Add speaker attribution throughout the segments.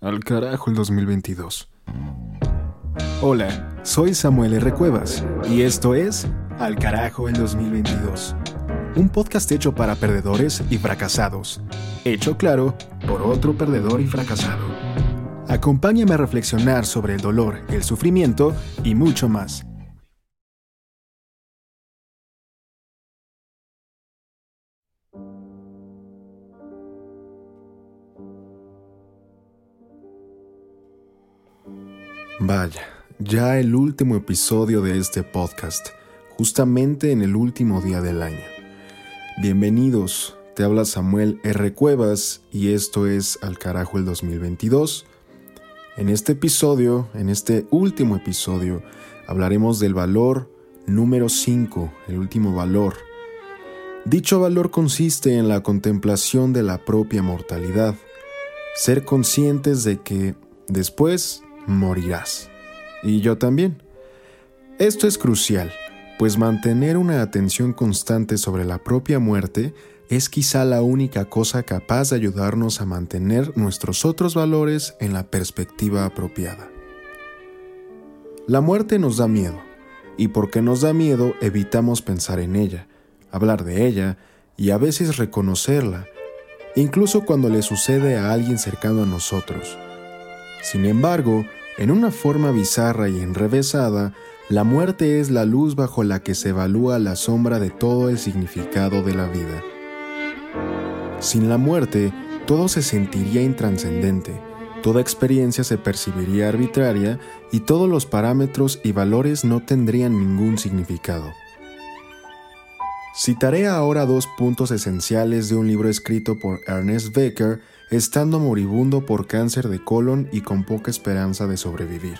Speaker 1: al carajo el 2022. Hola, soy Samuel R. Cuevas y esto es Al carajo el 2022. Un podcast hecho para perdedores y fracasados. Hecho claro por otro perdedor y fracasado. Acompáñame a reflexionar sobre el dolor, el sufrimiento y mucho más. Vaya, ya el último episodio de este podcast, justamente en el último día del año. Bienvenidos, te habla Samuel R. Cuevas y esto es Al carajo el 2022. En este episodio, en este último episodio, hablaremos del valor número 5, el último valor. Dicho valor consiste en la contemplación de la propia mortalidad, ser conscientes de que después morirás. Y yo también. Esto es crucial, pues mantener una atención constante sobre la propia muerte es quizá la única cosa capaz de ayudarnos a mantener nuestros otros valores en la perspectiva apropiada. La muerte nos da miedo, y porque nos da miedo evitamos pensar en ella, hablar de ella y a veces reconocerla, incluso cuando le sucede a alguien cercano a nosotros. Sin embargo, en una forma bizarra y enrevesada, la muerte es la luz bajo la que se evalúa la sombra de todo el significado de la vida. Sin la muerte, todo se sentiría intranscendente, toda experiencia se percibiría arbitraria y todos los parámetros y valores no tendrían ningún significado. Citaré ahora dos puntos esenciales de un libro escrito por Ernest Becker estando moribundo por cáncer de colon y con poca esperanza de sobrevivir.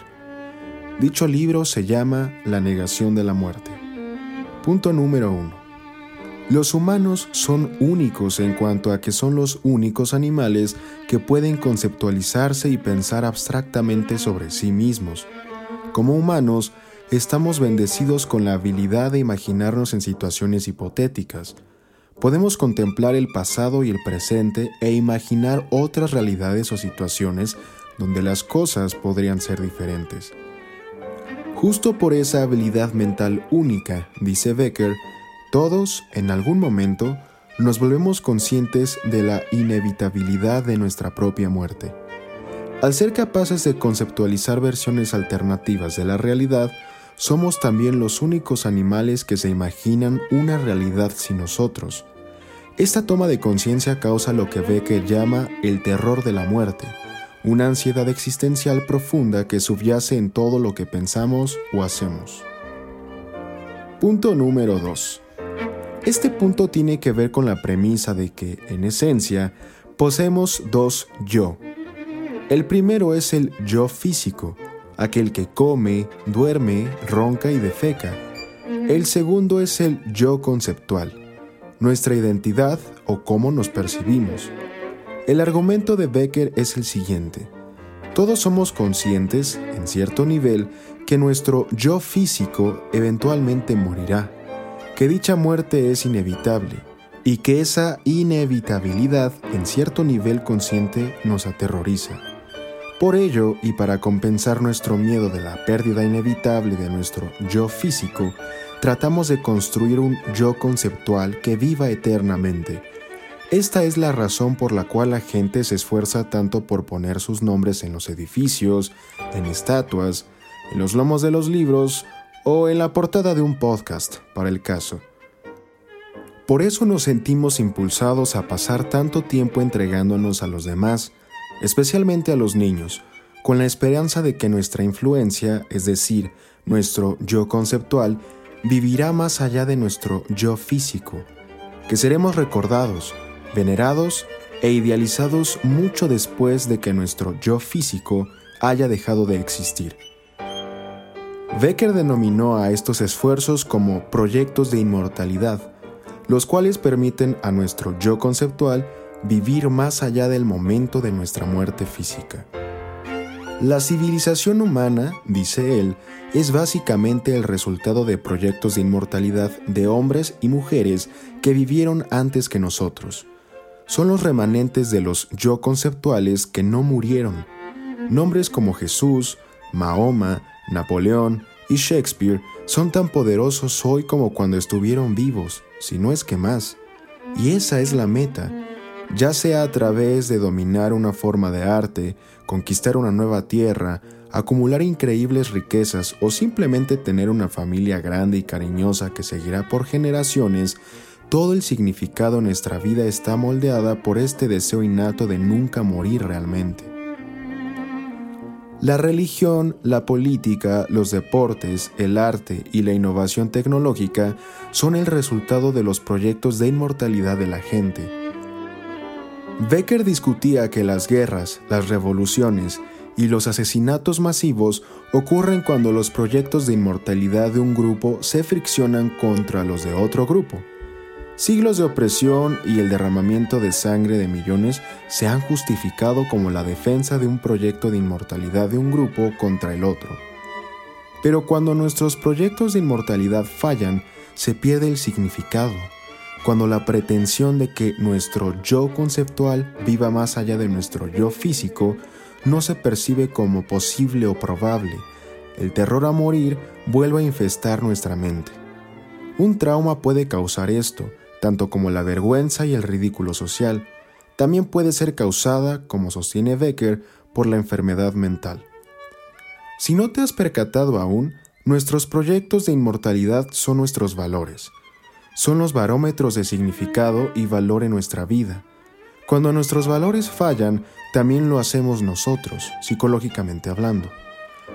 Speaker 1: Dicho libro se llama La negación de la muerte. Punto número 1. Los humanos son únicos en cuanto a que son los únicos animales que pueden conceptualizarse y pensar abstractamente sobre sí mismos. Como humanos, estamos bendecidos con la habilidad de imaginarnos en situaciones hipotéticas. Podemos contemplar el pasado y el presente e imaginar otras realidades o situaciones donde las cosas podrían ser diferentes. Justo por esa habilidad mental única, dice Becker, todos, en algún momento, nos volvemos conscientes de la inevitabilidad de nuestra propia muerte. Al ser capaces de conceptualizar versiones alternativas de la realidad, somos también los únicos animales que se imaginan una realidad sin nosotros. Esta toma de conciencia causa lo que Becker llama el terror de la muerte, una ansiedad existencial profunda que subyace en todo lo que pensamos o hacemos. Punto número 2. Este punto tiene que ver con la premisa de que, en esencia, poseemos dos yo. El primero es el yo físico, aquel que come, duerme, ronca y defeca. El segundo es el yo conceptual, nuestra identidad o cómo nos percibimos. El argumento de Becker es el siguiente. Todos somos conscientes, en cierto nivel, que nuestro yo físico eventualmente morirá, que dicha muerte es inevitable y que esa inevitabilidad en cierto nivel consciente nos aterroriza. Por ello, y para compensar nuestro miedo de la pérdida inevitable de nuestro yo físico, tratamos de construir un yo conceptual que viva eternamente. Esta es la razón por la cual la gente se esfuerza tanto por poner sus nombres en los edificios, en estatuas, en los lomos de los libros o en la portada de un podcast, para el caso. Por eso nos sentimos impulsados a pasar tanto tiempo entregándonos a los demás, especialmente a los niños, con la esperanza de que nuestra influencia, es decir, nuestro yo conceptual, vivirá más allá de nuestro yo físico, que seremos recordados, venerados e idealizados mucho después de que nuestro yo físico haya dejado de existir. Becker denominó a estos esfuerzos como proyectos de inmortalidad, los cuales permiten a nuestro yo conceptual vivir más allá del momento de nuestra muerte física. La civilización humana, dice él, es básicamente el resultado de proyectos de inmortalidad de hombres y mujeres que vivieron antes que nosotros. son los remanentes de los yo conceptuales que no murieron. Nombres como Jesús, Mahoma, Napoleón y Shakespeare son tan poderosos hoy como cuando estuvieron vivos, si no es que más. Y esa es la meta, ya sea a través de dominar una forma de arte, conquistar una nueva tierra, acumular increíbles riquezas o simplemente tener una familia grande y cariñosa que seguirá por generaciones, todo el significado en nuestra vida está moldeada por este deseo innato de nunca morir realmente. La religión, la política, los deportes, el arte y la innovación tecnológica son el resultado de los proyectos de inmortalidad de la gente. Becker discutía que las guerras, las revoluciones y los asesinatos masivos ocurren cuando los proyectos de inmortalidad de un grupo se friccionan contra los de otro grupo. Siglos de opresión y el derramamiento de sangre de millones se han justificado como la defensa de un proyecto de inmortalidad de un grupo contra el otro. Pero cuando nuestros proyectos de inmortalidad fallan, se pierde el significado. Cuando la pretensión de que nuestro yo conceptual viva más allá de nuestro yo físico no se percibe como posible o probable, el terror a morir vuelve a infestar nuestra mente. Un trauma puede causar esto, tanto como la vergüenza y el ridículo social, también puede ser causada, como sostiene Becker, por la enfermedad mental. Si no te has percatado aún, nuestros proyectos de inmortalidad son nuestros valores. Son los barómetros de significado y valor en nuestra vida. Cuando nuestros valores fallan, también lo hacemos nosotros, psicológicamente hablando.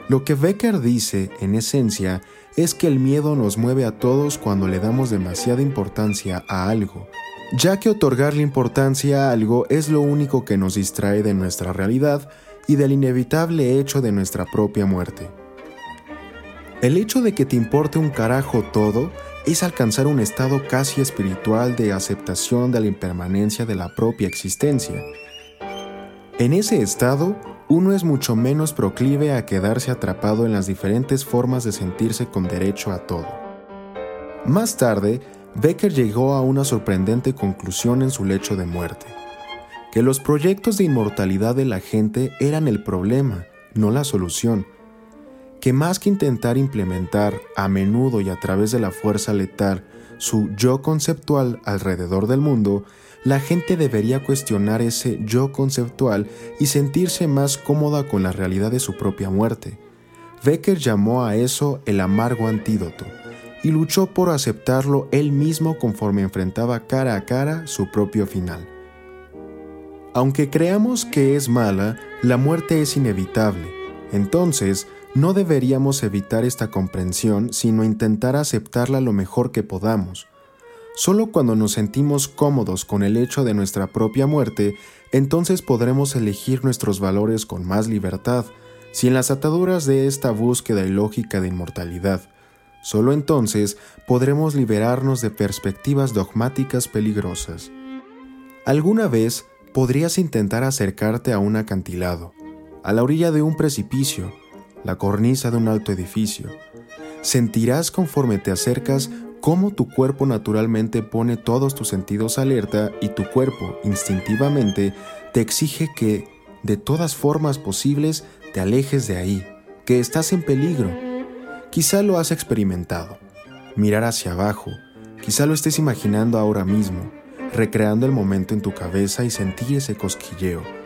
Speaker 1: Lo que Becker dice, en esencia, es que el miedo nos mueve a todos cuando le damos demasiada importancia a algo, ya que otorgarle importancia a algo es lo único que nos distrae de nuestra realidad y del inevitable hecho de nuestra propia muerte. El hecho de que te importe un carajo todo es alcanzar un estado casi espiritual de aceptación de la impermanencia de la propia existencia. En ese estado, uno es mucho menos proclive a quedarse atrapado en las diferentes formas de sentirse con derecho a todo. Más tarde, Becker llegó a una sorprendente conclusión en su lecho de muerte, que los proyectos de inmortalidad de la gente eran el problema, no la solución, que más que intentar implementar a menudo y a través de la fuerza letal su yo conceptual alrededor del mundo, la gente debería cuestionar ese yo conceptual y sentirse más cómoda con la realidad de su propia muerte. Becker llamó a eso el amargo antídoto y luchó por aceptarlo él mismo conforme enfrentaba cara a cara su propio final. Aunque creamos que es mala, la muerte es inevitable. Entonces, no deberíamos evitar esta comprensión, sino intentar aceptarla lo mejor que podamos. Solo cuando nos sentimos cómodos con el hecho de nuestra propia muerte, entonces podremos elegir nuestros valores con más libertad, sin las ataduras de esta búsqueda ilógica de inmortalidad. Solo entonces podremos liberarnos de perspectivas dogmáticas peligrosas. Alguna vez podrías intentar acercarte a un acantilado, a la orilla de un precipicio, la cornisa de un alto edificio. Sentirás conforme te acercas cómo tu cuerpo naturalmente pone todos tus sentidos alerta y tu cuerpo instintivamente te exige que, de todas formas posibles, te alejes de ahí, que estás en peligro. Quizá lo has experimentado. Mirar hacia abajo, quizá lo estés imaginando ahora mismo, recreando el momento en tu cabeza y sentir ese cosquilleo.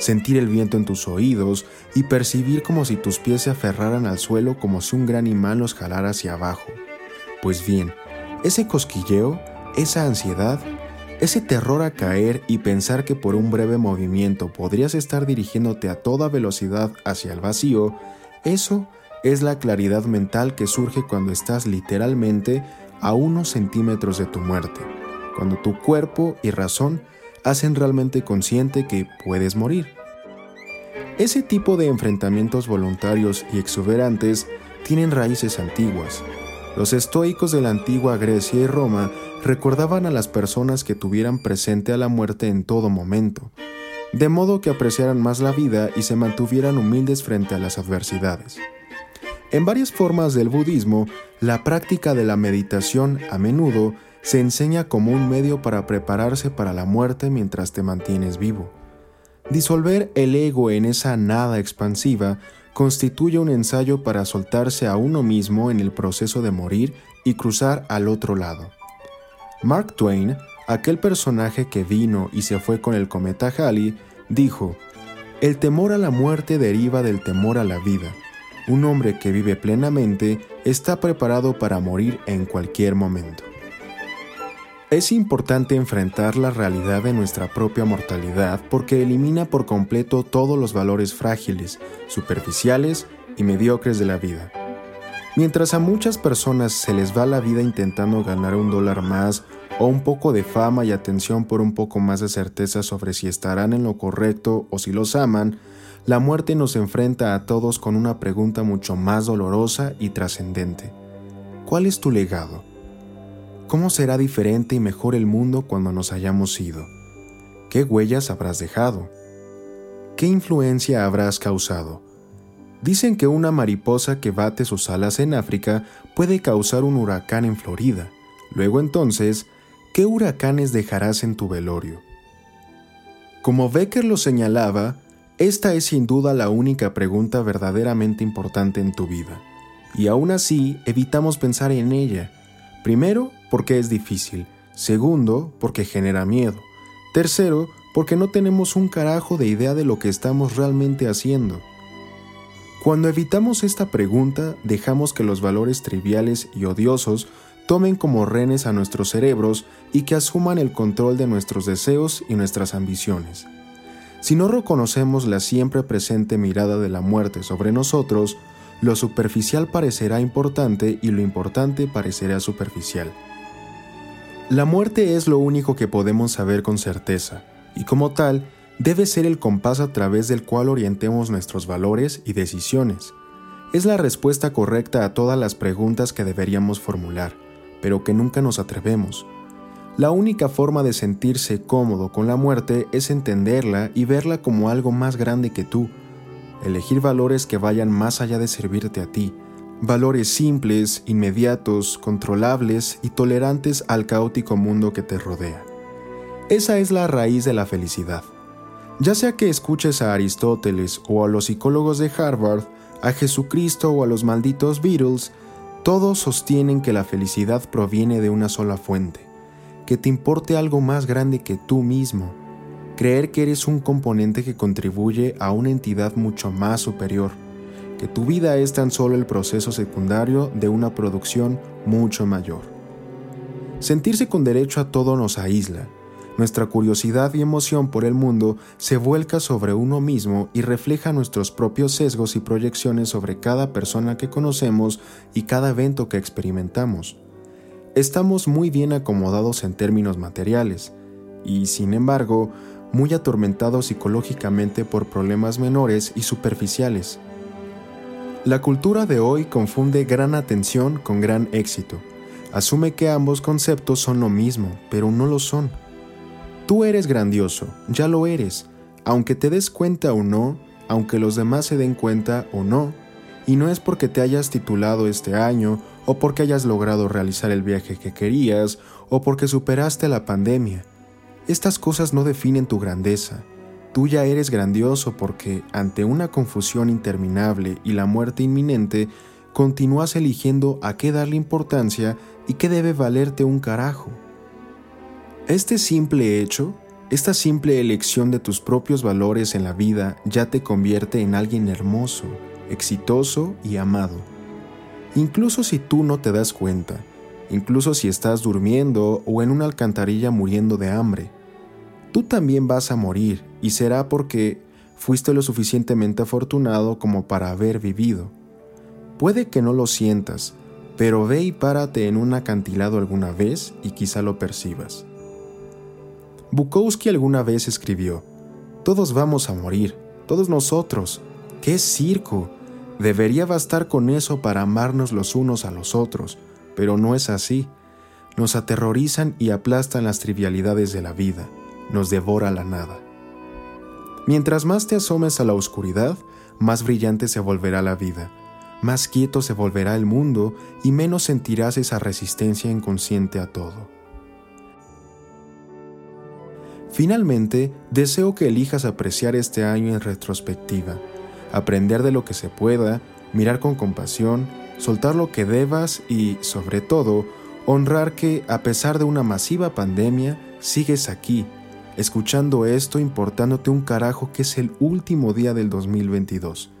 Speaker 1: Sentir el viento en tus oídos y percibir como si tus pies se aferraran al suelo como si un gran imán los jalara hacia abajo. Pues bien, ese cosquilleo, esa ansiedad, ese terror a caer y pensar que por un breve movimiento podrías estar dirigiéndote a toda velocidad hacia el vacío, eso es la claridad mental que surge cuando estás literalmente a unos centímetros de tu muerte, cuando tu cuerpo y razón hacen realmente consciente que puedes morir. Ese tipo de enfrentamientos voluntarios y exuberantes tienen raíces antiguas, los estoicos de la antigua Grecia y Roma recordaban a las personas que tuvieran presente a la muerte en todo momento, de modo que apreciaran más la vida y se mantuvieran humildes frente a las adversidades. En varias formas del budismo, la práctica de la meditación a menudo se enseña como un medio para prepararse para la muerte mientras te mantienes vivo. Disolver el ego en esa nada expansiva constituye un ensayo para soltarse a uno mismo en el proceso de morir y cruzar al otro lado. Mark Twain, aquel personaje que vino y se fue con el cometa Halley, dijo, El temor a la muerte deriva del temor a la vida. Un hombre que vive plenamente está preparado para morir en cualquier momento. Es importante enfrentar la realidad de nuestra propia mortalidad porque elimina por completo todos los valores frágiles, superficiales y mediocres de la vida. Mientras a muchas personas se les va la vida intentando ganar un dólar más o un poco de fama y atención por un poco más de certeza sobre si estarán en lo correcto o si los aman, la muerte nos enfrenta a todos con una pregunta mucho más dolorosa y trascendente. ¿Cuál es tu legado? ¿Cómo será diferente y mejor el mundo cuando nos hayamos ido? ¿Qué huellas habrás dejado? ¿Qué influencia habrás causado? Dicen que una mariposa que bate sus alas en África puede causar un huracán en Florida. Luego entonces, ¿qué huracanes dejarás en tu velorio? Como Becker lo señalaba, esta es sin duda la única pregunta verdaderamente importante en tu vida, y aún así evitamos pensar en ella. Primero, porque es difícil. Segundo, porque genera miedo. Tercero, porque no tenemos un carajo de idea de lo que estamos realmente haciendo. Cuando evitamos esta pregunta, dejamos que los valores triviales y odiosos tomen como renes a nuestros cerebros y que asuman el control de nuestros deseos y nuestras ambiciones. Si no reconocemos la siempre presente mirada de la muerte sobre nosotros, lo superficial parecerá importante y lo importante parecerá superficial. La muerte es lo único que podemos saber con certeza, y como tal, debe ser el compás a través del cual orientemos nuestros valores y decisiones. Es la respuesta correcta a todas las preguntas que deberíamos formular, pero que nunca nos atrevemos. La única forma de sentirse cómodo con la muerte es entenderla y verla como algo más grande que tú, elegir valores que vayan más allá de servirte a ti, valores simples, inmediatos, controlables y tolerantes al caótico mundo que te rodea. Esa es la raíz de la felicidad. Ya sea que escuches a Aristóteles o a los psicólogos de Harvard, a Jesucristo o a los malditos Beatles, todos sostienen que la felicidad proviene de una sola fuente, que te importe algo más grande que tú mismo, creer que eres un componente que contribuye a una entidad mucho más superior, que tu vida es tan solo el proceso secundario de una producción mucho mayor. Sentirse con derecho a todo nos aísla. Nuestra curiosidad y emoción por el mundo se vuelca sobre uno mismo y refleja nuestros propios sesgos y proyecciones sobre cada persona que conocemos y cada evento que experimentamos. Estamos muy bien acomodados en términos materiales, y sin embargo, muy atormentados psicológicamente por problemas menores y superficiales. La cultura de hoy confunde gran atención con gran éxito. Asume que ambos conceptos son lo mismo, pero no lo son. Tú eres grandioso, ya lo eres, aunque te des cuenta o no, aunque los demás se den cuenta o no, y no es porque te hayas titulado este año, o porque hayas logrado realizar el viaje que querías, o porque superaste la pandemia. Estas cosas no definen tu grandeza, Tú ya eres grandioso porque, ante una confusión interminable y la muerte inminente, continúas eligiendo a qué darle importancia y qué debe valerte un carajo. Este simple hecho, esta simple elección de tus propios valores en la vida ya te convierte en alguien hermoso, exitoso y amado. Incluso si tú no te das cuenta, incluso si estás durmiendo o en una alcantarilla muriendo de hambre, tú también vas a morir y será porque fuiste lo suficientemente afortunado como para haber vivido. Puede que no lo sientas, pero ve y párate en un acantilado alguna vez y quizá lo percibas. Bukowski alguna vez escribió, Todos vamos a morir, todos nosotros. ¡Qué circo! Debería bastar con eso para amarnos los unos a los otros, pero no es así. Nos aterrorizan y aplastan las trivialidades de la vida nos devora la nada. Mientras más te asomes a la oscuridad, más brillante se volverá la vida, más quieto se volverá el mundo y menos sentirás esa resistencia inconsciente a todo. Finalmente, deseo que elijas apreciar este año en retrospectiva, aprender de lo que se pueda, mirar con compasión, soltar lo que debas y, sobre todo, honrar que, a pesar de una masiva pandemia, sigues aquí, escuchando esto importándote un carajo que es el último día del 2022.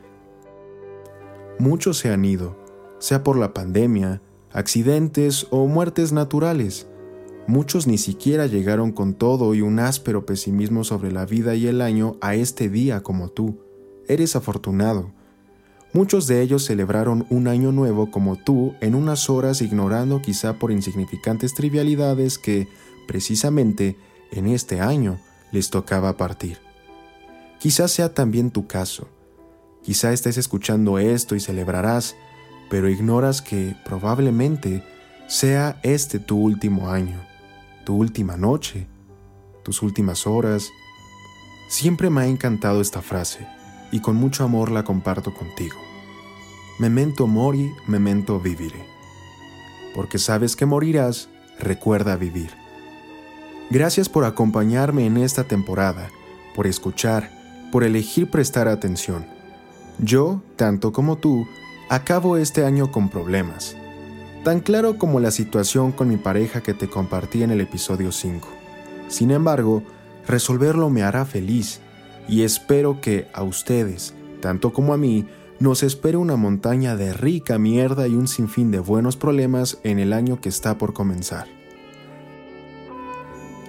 Speaker 1: Muchos se han ido, sea por la pandemia, accidentes o muertes naturales. Muchos ni siquiera llegaron con todo y un áspero pesimismo sobre la vida y el año a este día como tú. Eres afortunado. Muchos de ellos celebraron un año nuevo como tú en unas horas ignorando quizá por insignificantes trivialidades que, precisamente, en este año les tocaba partir. Quizás sea también tu caso. Quizá estés escuchando esto y celebrarás, pero ignoras que probablemente sea este tu último año, tu última noche, tus últimas horas. Siempre me ha encantado esta frase y con mucho amor la comparto contigo. Memento mori, memento vivire. Porque sabes que morirás, recuerda vivir. Gracias por acompañarme en esta temporada, por escuchar, por elegir prestar atención. Yo, tanto como tú, acabo este año con problemas. Tan claro como la situación con mi pareja que te compartí en el episodio 5. Sin embargo, resolverlo me hará feliz y espero que a ustedes, tanto como a mí, nos espere una montaña de rica mierda y un sinfín de buenos problemas en el año que está por comenzar.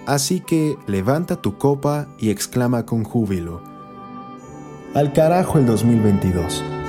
Speaker 1: Así que levanta tu copa y exclama con júbilo. Al carajo el 2022.